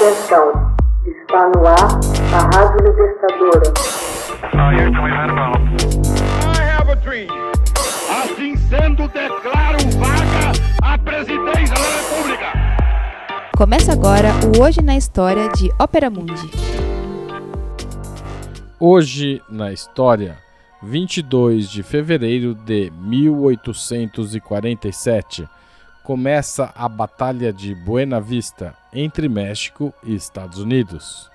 Atenção, está no ar a Rádio Libertadora. Assim sendo, declaro vaga a presidência da República. Começa agora o Hoje na História de Ópera Mundi. Hoje na História, 22 de fevereiro de 1847 começa a Batalha de Buena Vista entre México e Estados Unidos.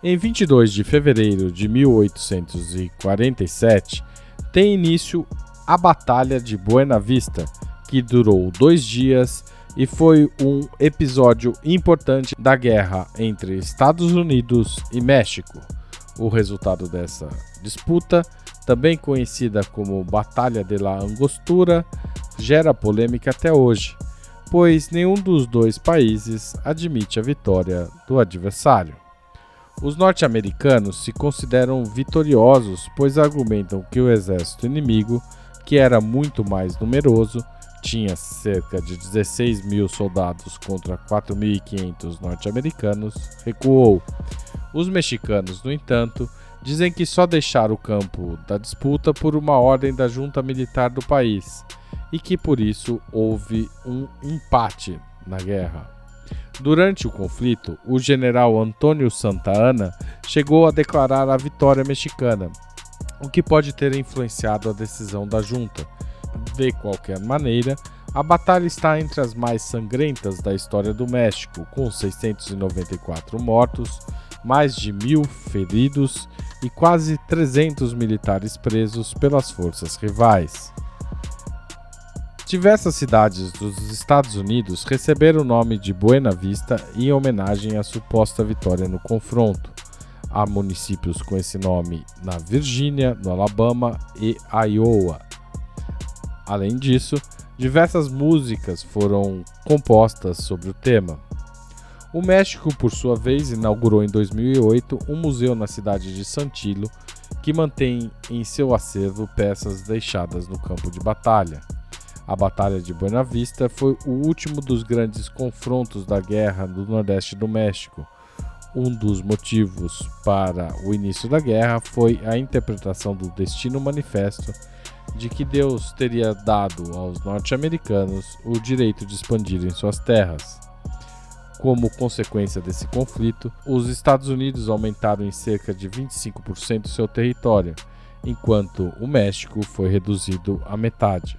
Em 22 de fevereiro de 1847, tem início a Batalha de Buena Vista, que durou dois dias e foi um episódio importante da guerra entre Estados Unidos e México. O resultado dessa disputa, também conhecida como Batalha de la Angostura, gera polêmica até hoje, pois nenhum dos dois países admite a vitória do adversário. Os norte-americanos se consideram vitoriosos, pois argumentam que o exército inimigo, que era muito mais numeroso, tinha cerca de 16 mil soldados contra 4.500 norte-americanos, recuou. Os mexicanos, no entanto, dizem que só deixaram o campo da disputa por uma ordem da junta militar do país e que por isso houve um empate na guerra. Durante o conflito, o general Antônio Santa Ana chegou a declarar a vitória mexicana, o que pode ter influenciado a decisão da junta. De qualquer maneira, a batalha está entre as mais sangrentas da história do México, com 694 mortos, mais de mil feridos e quase 300 militares presos pelas forças rivais. Diversas cidades dos Estados Unidos receberam o nome de Buena Vista em homenagem à suposta vitória no confronto. Há municípios com esse nome na Virgínia, no Alabama e Iowa. Além disso, diversas músicas foram compostas sobre o tema. O México, por sua vez, inaugurou em 2008 um museu na cidade de Santillo que mantém em seu acervo peças deixadas no campo de batalha. A Batalha de Buena Vista foi o último dos grandes confrontos da guerra do Nordeste do México. Um dos motivos para o início da guerra foi a interpretação do Destino Manifesto de que Deus teria dado aos norte-americanos o direito de expandirem suas terras. Como consequência desse conflito, os Estados Unidos aumentaram em cerca de 25% seu território, enquanto o México foi reduzido à metade.